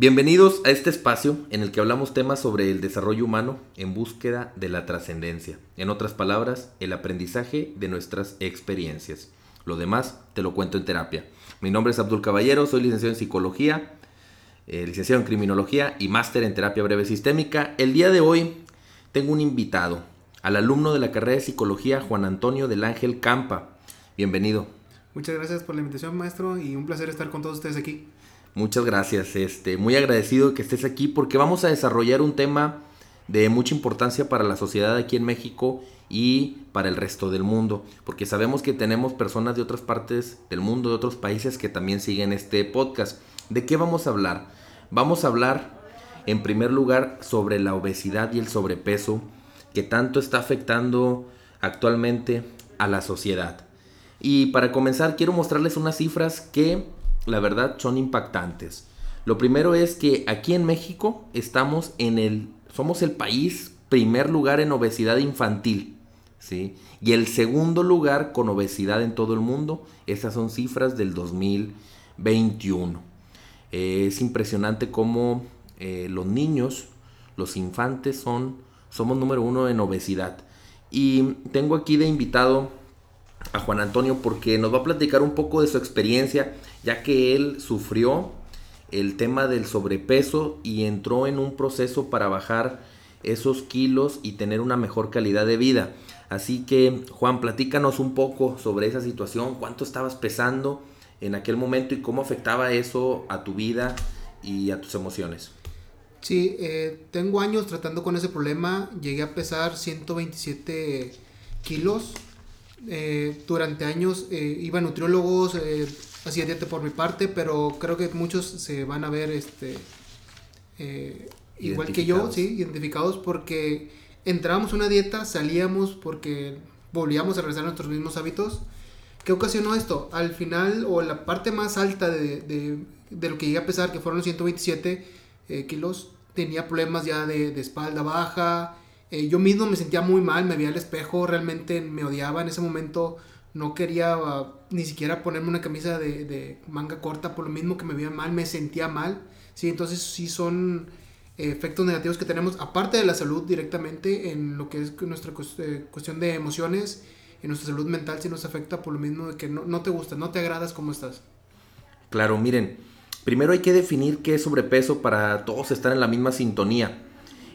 Bienvenidos a este espacio en el que hablamos temas sobre el desarrollo humano en búsqueda de la trascendencia. En otras palabras, el aprendizaje de nuestras experiencias. Lo demás te lo cuento en terapia. Mi nombre es Abdul Caballero, soy licenciado en psicología, eh, licenciado en criminología y máster en terapia breve sistémica. El día de hoy tengo un invitado, al alumno de la carrera de psicología Juan Antonio del Ángel Campa. Bienvenido. Muchas gracias por la invitación, maestro, y un placer estar con todos ustedes aquí. Muchas gracias, este, muy agradecido que estés aquí porque vamos a desarrollar un tema de mucha importancia para la sociedad aquí en México y para el resto del mundo, porque sabemos que tenemos personas de otras partes del mundo, de otros países que también siguen este podcast. ¿De qué vamos a hablar? Vamos a hablar en primer lugar sobre la obesidad y el sobrepeso que tanto está afectando actualmente a la sociedad. Y para comenzar quiero mostrarles unas cifras que la verdad son impactantes. Lo primero es que aquí en México estamos en el, somos el país primer lugar en obesidad infantil, ¿sí? Y el segundo lugar con obesidad en todo el mundo. Estas son cifras del 2021. es impresionante cómo eh, los niños, los infantes son, somos número uno en obesidad. Y tengo aquí de invitado a Juan Antonio porque nos va a platicar un poco de su experiencia, ya que él sufrió el tema del sobrepeso y entró en un proceso para bajar esos kilos y tener una mejor calidad de vida. Así que, Juan, platícanos un poco sobre esa situación, cuánto estabas pesando en aquel momento y cómo afectaba eso a tu vida y a tus emociones. Sí, eh, tengo años tratando con ese problema. Llegué a pesar 127 kilos eh, durante años eh, iba a nutriólogos, eh, hacía dieta por mi parte, pero creo que muchos se van a ver este igual que yo, sí, identificados porque entrábamos una dieta, salíamos porque volvíamos a regresar a nuestros mismos hábitos. ¿Qué ocasionó esto? Al final, o la parte más alta de, de, de lo que llegué a pesar, que fueron los 127 kilos, tenía problemas ya de, de espalda baja, eh, yo mismo me sentía muy mal, me veía al espejo, realmente me odiaba en ese momento, no quería ah, ni siquiera ponerme una camisa de, manga corta por lo mismo que me veía mal, me sentía mal, ¿sí? Entonces sí son efectos negativos que tenemos, aparte de la salud directamente, en lo que es nuestra eh, cuestión de emociones, en nuestra salud mental sí nos afecta por lo mismo de que no, no te gusta, no te agradas como estás. Claro, miren, primero hay que definir qué es sobrepeso para todos estar en la misma sintonía.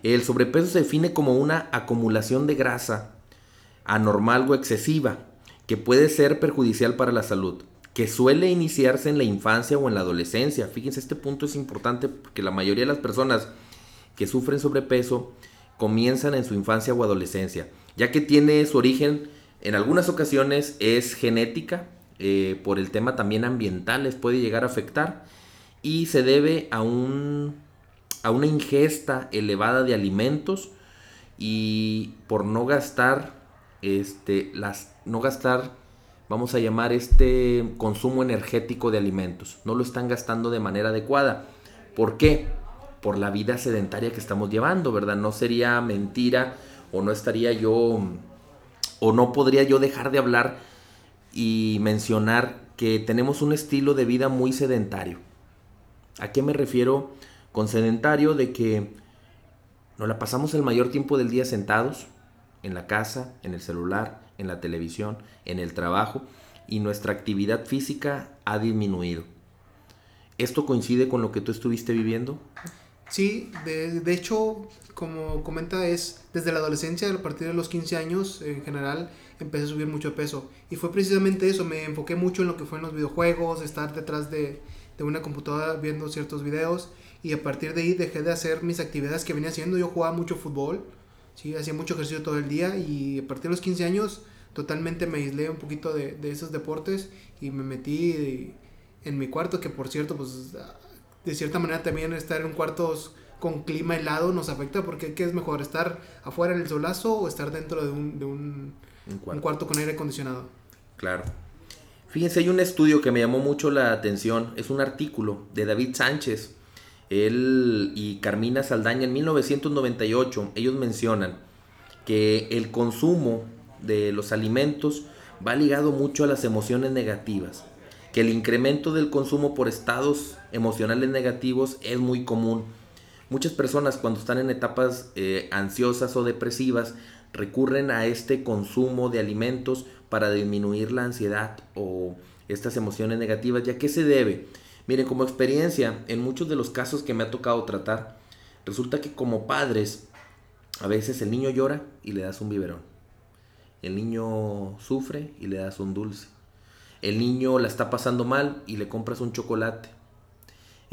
El sobrepeso se define como una acumulación de grasa anormal o excesiva que puede ser perjudicial para la salud, que suele iniciarse en la infancia o en la adolescencia. Fíjense, este punto es importante porque la mayoría de las personas que sufren sobrepeso comienzan en su infancia o adolescencia, ya que tiene su origen en algunas ocasiones es genética, eh, por el tema también ambiental les puede llegar a afectar y se debe a un a una ingesta elevada de alimentos y por no gastar este las no gastar vamos a llamar este consumo energético de alimentos no lo están gastando de manera adecuada ¿por qué? por la vida sedentaria que estamos llevando verdad no sería mentira o no estaría yo o no podría yo dejar de hablar y mencionar que tenemos un estilo de vida muy sedentario ¿a qué me refiero? Con sedentario de que nos la pasamos el mayor tiempo del día sentados en la casa, en el celular, en la televisión, en el trabajo y nuestra actividad física ha disminuido. ¿Esto coincide con lo que tú estuviste viviendo? Sí, de, hecho, como comenta, es desde la adolescencia, a partir de los 15 años en general, empecé a subir mucho peso. Y fue precisamente eso, me enfoqué mucho en lo que fue en los videojuegos, estar detrás de, de una computadora viendo ciertos videos y a partir de ahí dejé de hacer mis actividades que venía haciendo. Yo jugaba mucho fútbol, ¿sí? hacía mucho ejercicio todo el día y a partir de los 15 años totalmente me aislé un poquito de, de esos deportes y me metí en mi cuarto, que por cierto, pues de cierta manera también estar en un cuarto con clima helado nos afecta porque ¿qué es mejor? ¿Estar afuera en el solazo o estar dentro de un, de un, un, cuarto. un cuarto con aire acondicionado? Claro. Fíjense, hay un estudio que me llamó mucho la atención, es un artículo de David Sánchez, él y Carmina Saldaña en 1998, ellos mencionan que el consumo de los alimentos va ligado mucho a las emociones negativas, que el incremento del consumo por estados emocionales negativos es muy común. Muchas personas cuando están en etapas eh, ansiosas o depresivas recurren a este consumo de alimentos para disminuir la ansiedad o estas emociones negativas. ¿Ya qué se debe? Miren, como experiencia, en muchos de los casos que me ha tocado tratar, resulta que como padres, a veces el niño llora y le das un biberón. El niño sufre y le das un dulce. El niño la está pasando mal y le compras un chocolate.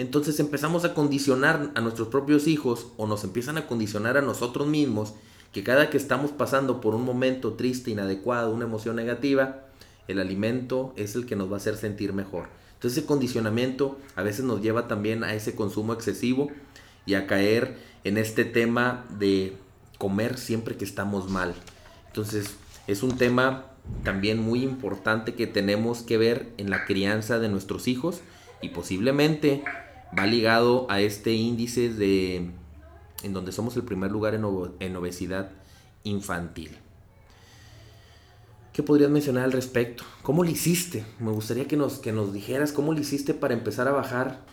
Entonces empezamos a condicionar a nuestros propios hijos o nos empiezan a condicionar a nosotros mismos que cada que estamos pasando por un momento triste, inadecuado, una emoción negativa, el alimento es el que nos va a hacer sentir mejor. Entonces ese condicionamiento a veces nos lleva también a ese consumo excesivo y a caer en este tema de comer siempre que estamos mal. Entonces es un tema también muy importante que tenemos que ver en la crianza de nuestros hijos y posiblemente va ligado a este índice de en donde somos el primer lugar en, obesidad infantil. ¿Qué podrías mencionar al respecto? ¿Cómo lo hiciste? Me gustaría que nos, que nos dijeras cómo lo hiciste para empezar a bajar,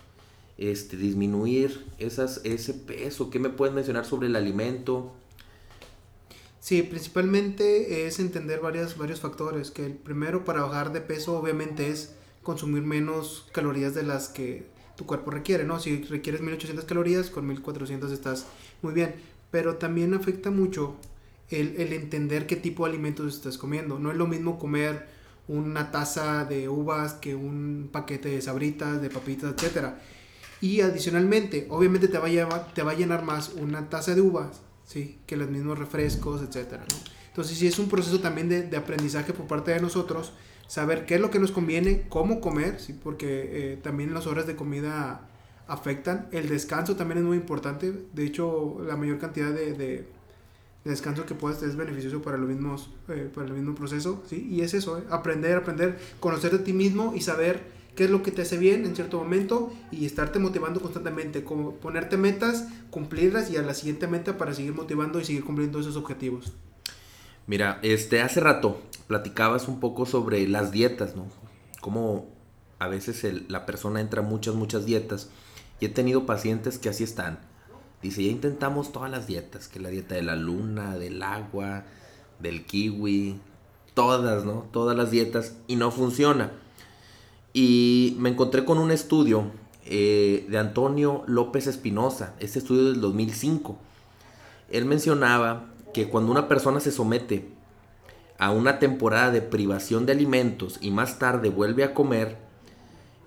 este, disminuir esas, ese peso. ¿Qué me puedes mencionar sobre el alimento? Sí, principalmente es entender varios factores. Que el primero para bajar de peso obviamente es consumir menos calorías de las que tu cuerpo requiere, ¿no? Si requieres 1800 calorías, con 1400 estás muy bien. Pero también afecta mucho el, entender qué tipo de alimentos estás comiendo. No es lo mismo comer una taza de uvas que un paquete de sabritas, de papitas, etc. Y adicionalmente, obviamente te va a, llevar, te va a llenar más una taza de uvas, ¿sí? Que los mismos refrescos, etc. ¿no? Entonces sí es un proceso también de aprendizaje por parte de nosotros saber qué es lo que nos conviene, cómo comer, ¿sí? porque eh, también las horas de comida afectan. El descanso también es muy importante. De hecho, la mayor cantidad de, de, descanso que puedas es beneficioso para, los mismos, eh, para el mismo proceso. ¿sí? Y es eso, ¿eh? aprender, aprender, conocer de ti mismo y saber qué es lo que te hace bien en cierto momento y estarte motivando constantemente, como ponerte metas, cumplirlas y a la siguiente meta para seguir motivando y seguir cumpliendo esos objetivos. Mira, este hace rato platicabas un poco sobre las dietas, ¿no? Cómo a veces la persona entra muchas, muchas dietas. Y he tenido pacientes que así están. Dice, ya intentamos todas las dietas, que la dieta de la luna, del agua, del kiwi, todas, ¿no? Todas las dietas y no funciona. Y me encontré con un estudio eh, de Antonio López Espinosa, este estudio del 2005. Él mencionaba que cuando una persona se somete a una temporada de privación de alimentos y más tarde vuelve a comer,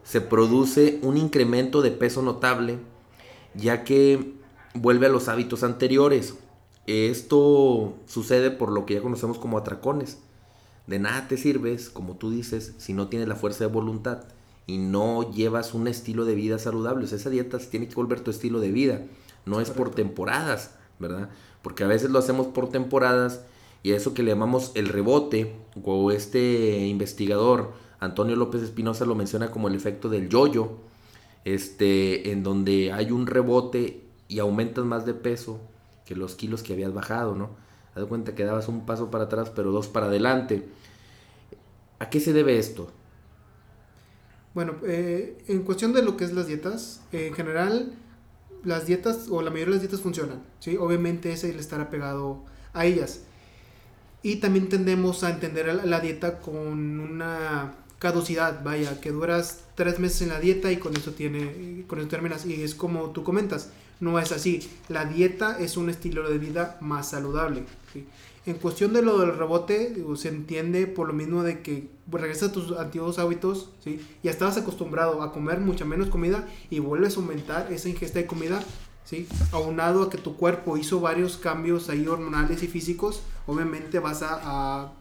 se produce un incremento de peso notable, ya que vuelve a los hábitos anteriores. Esto sucede por lo que ya conocemos como atracones. De nada te sirves, como tú dices, si no tienes la fuerza de voluntad y no llevas un estilo de vida saludable. esa dieta tiene que volver tu estilo de vida, no es por temporadas, ¿verdad? Porque a veces lo hacemos por temporadas y eso que le llamamos el rebote, o este investigador Antonio López Espinosa lo menciona como el efecto del yoyo, este, en donde hay un rebote y aumentas más de peso que los kilos que habías bajado, ¿no? Haz cuenta que dabas un paso para atrás, pero dos para adelante. ¿A qué se debe esto? Bueno, eh, en cuestión de lo que es las dietas, en general las dietas o la mayoría de las dietas funcionan, ¿sí? Obviamente ese el estar apegado a ellas. Y también tendemos a entender la dieta con una caducidad, vaya, que duras tres meses en la dieta y con eso tiene, con eso terminas. Y es como tú comentas, no es así. La dieta es un estilo de vida más saludable. ¿sí? En cuestión de lo del rebote, se entiende por lo mismo de que regresas a tus antiguos hábitos, ¿sí? Ya estabas acostumbrado a comer mucha menos comida y vuelves a aumentar esa ingesta de comida, ¿sí? Aunado a que tu cuerpo hizo varios cambios ahí hormonales y físicos, obviamente vas a...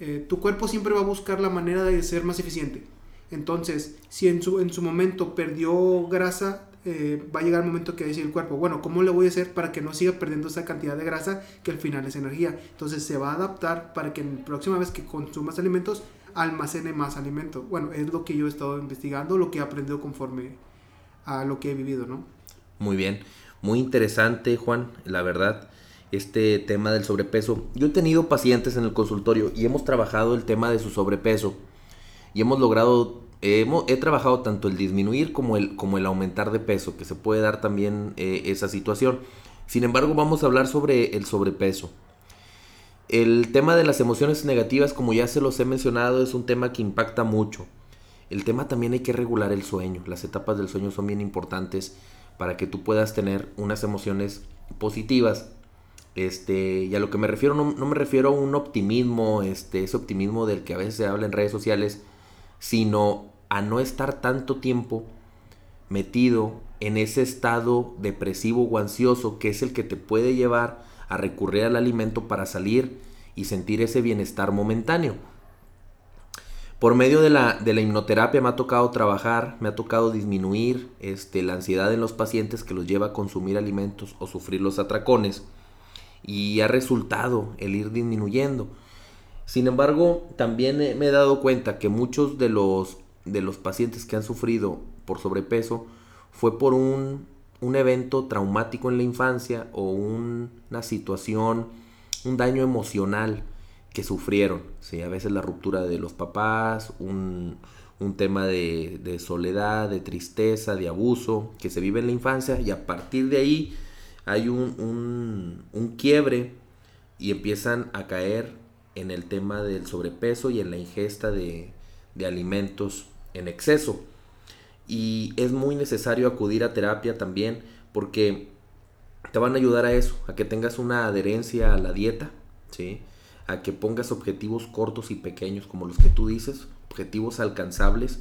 Eh, tu cuerpo siempre va a buscar la manera de ser más eficiente. Entonces, si en su, en su momento perdió grasa, eh, va a llegar el momento que va decir el cuerpo, bueno, ¿cómo le voy a hacer para que no siga perdiendo esa cantidad de grasa que al final es energía? Entonces se va a adaptar para que la próxima vez que consumas alimentos almacene más alimento. Bueno, es lo que yo he estado investigando, lo que he aprendido conforme a lo que he vivido, ¿no? Muy bien, muy interesante Juan, la verdad, este tema del sobrepeso. Yo he tenido pacientes en el consultorio y hemos trabajado el tema de su sobrepeso y hemos logrado he trabajado tanto el disminuir como el, como el aumentar de peso, que se puede dar también eh, esa situación. Sin embargo, vamos a hablar sobre el sobrepeso. El tema de las emociones negativas, como ya se los he mencionado, es un tema que impacta mucho. El tema también hay que regular el sueño. Las etapas del sueño son bien importantes para que tú puedas tener unas emociones positivas. Este, y a lo que me refiero, no, me refiero a un optimismo, este, ese optimismo del que a veces se habla en redes sociales, sino a no estar tanto tiempo metido en ese estado depresivo o ansioso que es el que te puede llevar a recurrir al alimento para salir y sentir ese bienestar momentáneo. Por medio de la, de la hipnoterapia me ha tocado trabajar, me ha tocado disminuir este, la ansiedad en los pacientes que los lleva a consumir alimentos o sufrir los atracones y ha resultado el ir disminuyendo. Sin embargo, también me he dado cuenta que muchos de los, de los pacientes que han sufrido por sobrepeso fue por un, un evento traumático en la infancia o una situación, un daño emocional que sufrieron. ¿sí? A veces la ruptura de los papás, un, tema de, soledad, de tristeza, de abuso que se vive en la infancia y a partir de ahí hay un, un quiebre y empiezan a caer en el tema del sobrepeso y en la ingesta de, de alimentos en exceso. Y es muy necesario acudir a terapia también porque te van a ayudar a eso, a que tengas una adherencia a la dieta, ¿sí? a que pongas objetivos cortos y pequeños como los que tú dices, objetivos alcanzables,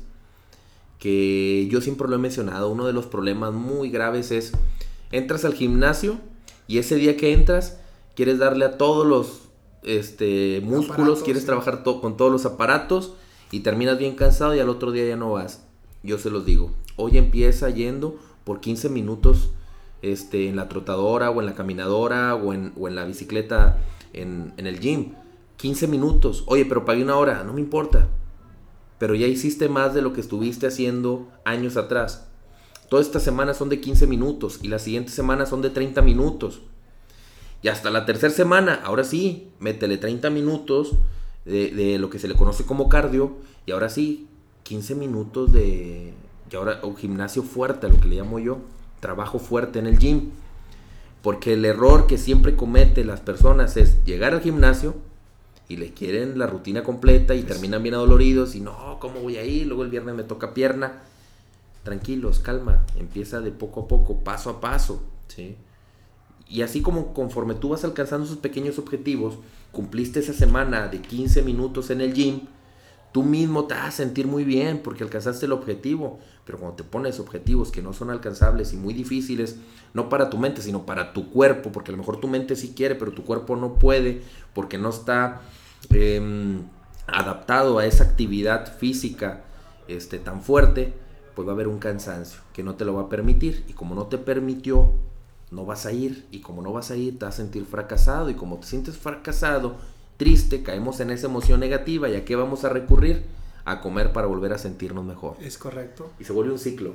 que yo siempre lo he mencionado, uno de los problemas muy graves es, entras al gimnasio y ese día que entras quieres darle a todos los este, músculos, quieres trabajar con todos los aparatos y terminas bien cansado y al otro día ya no vas. Yo se los digo, hoy empieza yendo por 15 minutos este, en la trotadora o en la caminadora o en, o en la bicicleta en, el gym. 15 minutos. Oye, pero pagué una hora. No me importa. Pero ya hiciste más de lo que estuviste haciendo años atrás. Todas estas semanas son de 15 minutos y las siguientes semanas son de 30 minutos. Y hasta la tercera semana, ahora sí, métele 30 minutos de, de, lo que se le conoce como cardio. Y ahora sí, 15 minutos de. Y ahora, un gimnasio fuerte, lo que le llamo yo. Trabajo fuerte en el gym. Porque el error que siempre cometen las personas es llegar al gimnasio y le quieren la rutina completa y terminan bien adoloridos y no, ¿cómo voy a ir? Luego el viernes me toca pierna. Tranquilos, calma, empieza de poco a poco, paso a paso, ¿sí? Y así como conforme tú vas alcanzando esos pequeños objetivos, cumpliste esa semana de 15 minutos en el gym, tú mismo te vas a sentir muy bien porque alcanzaste el objetivo. Pero cuando te pones objetivos que no son alcanzables y muy difíciles, no para tu mente, sino para tu cuerpo, porque a lo mejor tu mente sí quiere, pero tu cuerpo no puede, porque no está em, adaptado a esa actividad física este, tan fuerte, pues va a haber un cansancio que no te lo va a permitir. Y como no te permitió, no vas a ir. Y como no vas a ir, te vas a sentir fracasado. Y como te sientes fracasado, triste, caemos en esa emoción negativa y a qué vamos a recurrir? A comer para volver a sentirnos mejor. Es correcto. Y se vuelve un ciclo.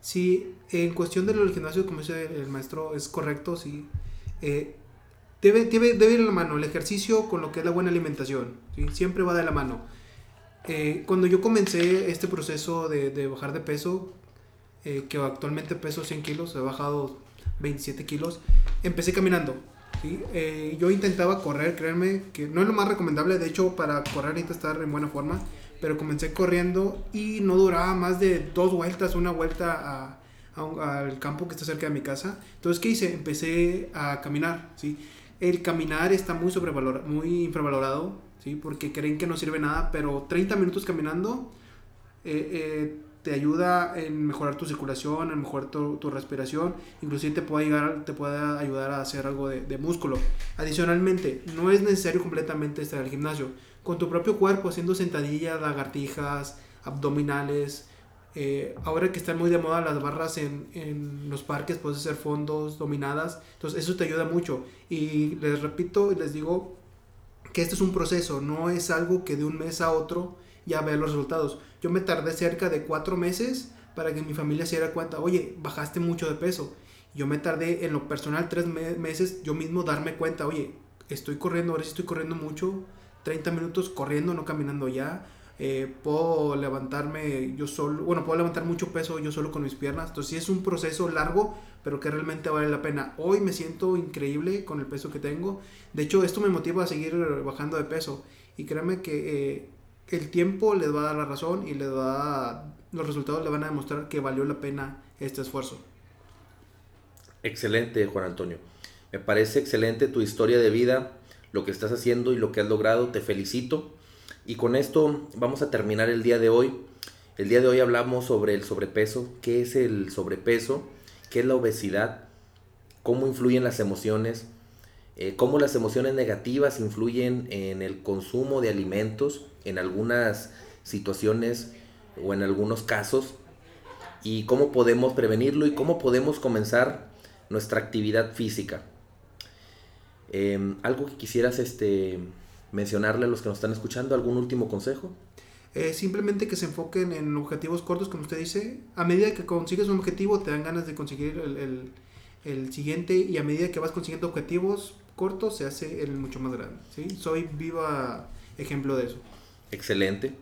Sí, en cuestión del gimnasio, como dice el maestro, es correcto, sí. Eh, debe, debe, debe, ir a la mano el ejercicio con lo que es la buena alimentación. ¿sí? Siempre va de la mano. Eh, cuando yo comencé este proceso de, de bajar de peso, eh, que actualmente peso 100 kilos, he bajado 27 kilos, empecé caminando. Eh, yo intentaba correr, créanme, que no es lo más recomendable, de hecho para correr necesito estar en buena forma, pero comencé corriendo y no duraba más de dos vueltas, una vuelta al campo que está cerca de mi casa. Entonces, ¿qué hice? Empecé a caminar, ¿sí? El caminar está muy sobrevalorado, muy infravalorado, ¿sí? Porque creen que no sirve nada, pero 30 minutos caminando eh, eh, te ayuda en mejorar tu circulación, en mejorar tu, respiración, inclusive te puede, ayudar, a hacer algo de, músculo. Adicionalmente, no es necesario completamente estar al gimnasio. Con tu propio cuerpo, haciendo sentadillas, lagartijas, abdominales. Eh, ahora que están muy de moda las barras en, en los parques, puedes hacer fondos, dominadas. Entonces, eso te ayuda mucho. Y les repito y les digo que este es un proceso, no es algo que de un mes a otro ya ver los resultados. Yo me tardé cerca de cuatro meses para que mi familia se diera cuenta, oye, bajaste mucho de peso. Yo me tardé en lo personal tres meses yo mismo darme cuenta, oye, estoy corriendo, ahora sí estoy corriendo mucho, 30 minutos corriendo, no caminando ya. eh, puedo levantarme yo solo, bueno, puedo levantar mucho peso yo solo con mis piernas. Entonces sí es un proceso largo, pero que realmente vale la pena. Hoy me siento increíble con el peso que tengo. De hecho, esto me motiva a seguir bajando de peso. Y créanme que eh, el tiempo les va a dar la razón y les va los resultados le van a demostrar que valió la pena este esfuerzo. Excelente, Juan Antonio. Me parece excelente tu historia de vida, lo que estás haciendo y lo que has logrado. Te felicito. Y con esto vamos a terminar el día de hoy. El día de hoy hablamos sobre el sobrepeso, qué es el sobrepeso, qué es la obesidad, cómo influyen las emociones, eh, cómo las emociones negativas influyen en el consumo de alimentos, en algunas situaciones o en algunos casos, y cómo podemos prevenirlo y cómo podemos comenzar nuestra actividad física. Em, algo que quisieras este, mencionarle a los que nos están escuchando, algún último consejo. Eh, simplemente que se enfoquen en objetivos cortos, como usted dice. A medida que consigues un objetivo, te dan ganas de conseguir el, el, siguiente y a medida que vas consiguiendo objetivos cortos, se hace el mucho más grande. ¿sí? Soy viva ejemplo de eso. Excelente.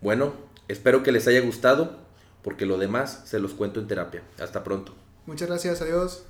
Bueno, espero que les haya gustado, porque lo demás se los cuento en terapia. Hasta pronto. Muchas gracias, adiós.